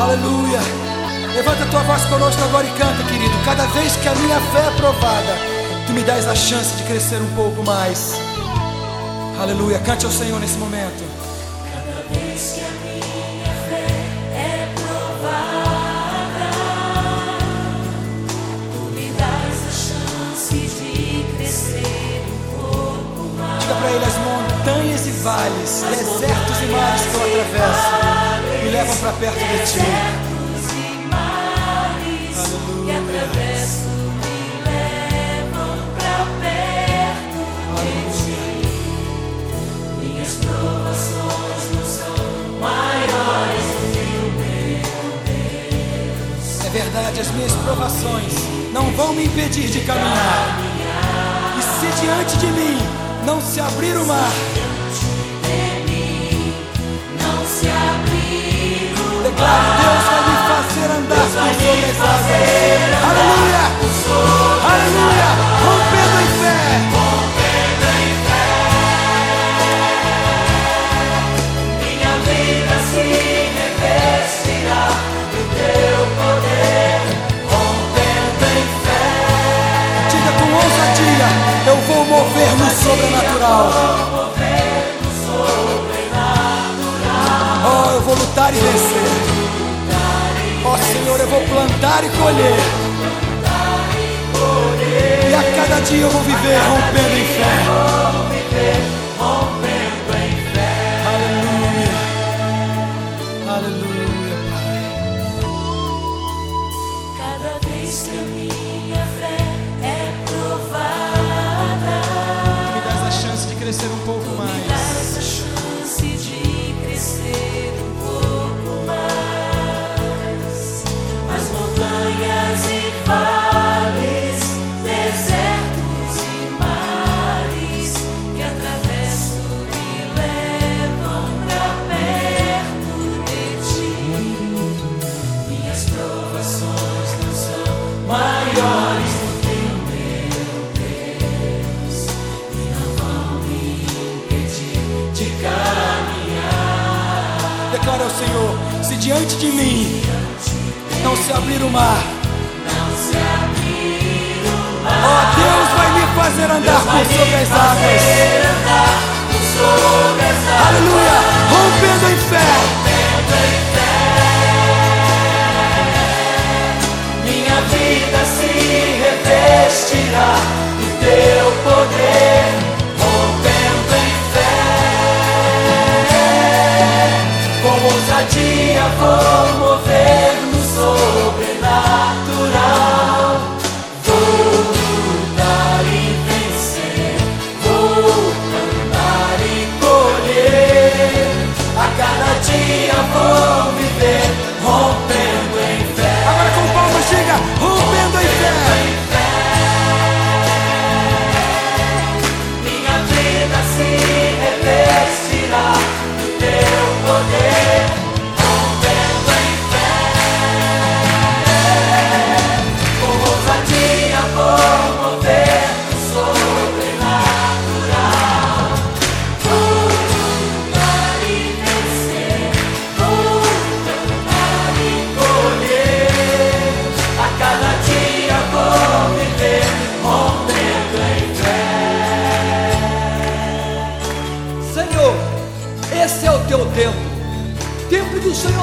Aleluia. Levanta a tua voz conosco agora e canta, querido. Cada vez que a minha fé é provada, tu me dás a chance de crescer um pouco mais. Aleluia. Cante ao Senhor nesse momento. Cada vez que a minha fé é provada, tu me dás a chance de crescer um pouco mais. Diga para ele as montanhas e vales, desertos e mares que eu atravesso, me levam para perto de ti. E mares que atravesso me levam pra perto de ti. Minhas provações não são maiores do que o meu. É verdade, as minhas provações não vão me impedir de caminhar. E se diante de mim não se abrir o mar, abrir vou plantar e colher. E a cada dia eu vou viver rompendo em fé. Declara ao Senhor: se diante de mim não se abrir o mar, ó Deus vai me fazer andar por sobre as águas. fazer andar por sobre as águas. Aleluia.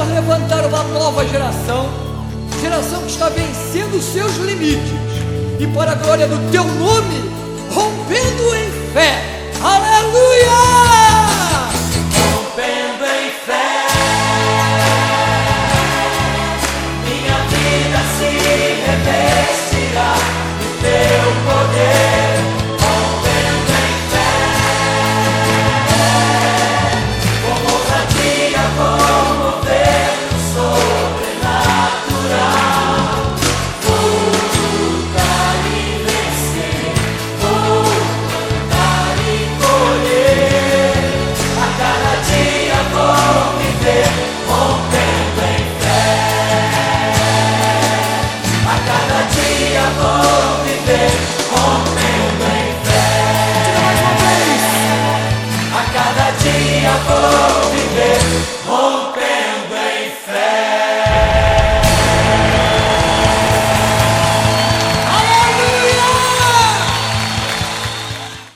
Levantar uma nova geração, geração que está vencendo os seus limites e para a glória do teu nome, rompendo em fé. Dia vou viver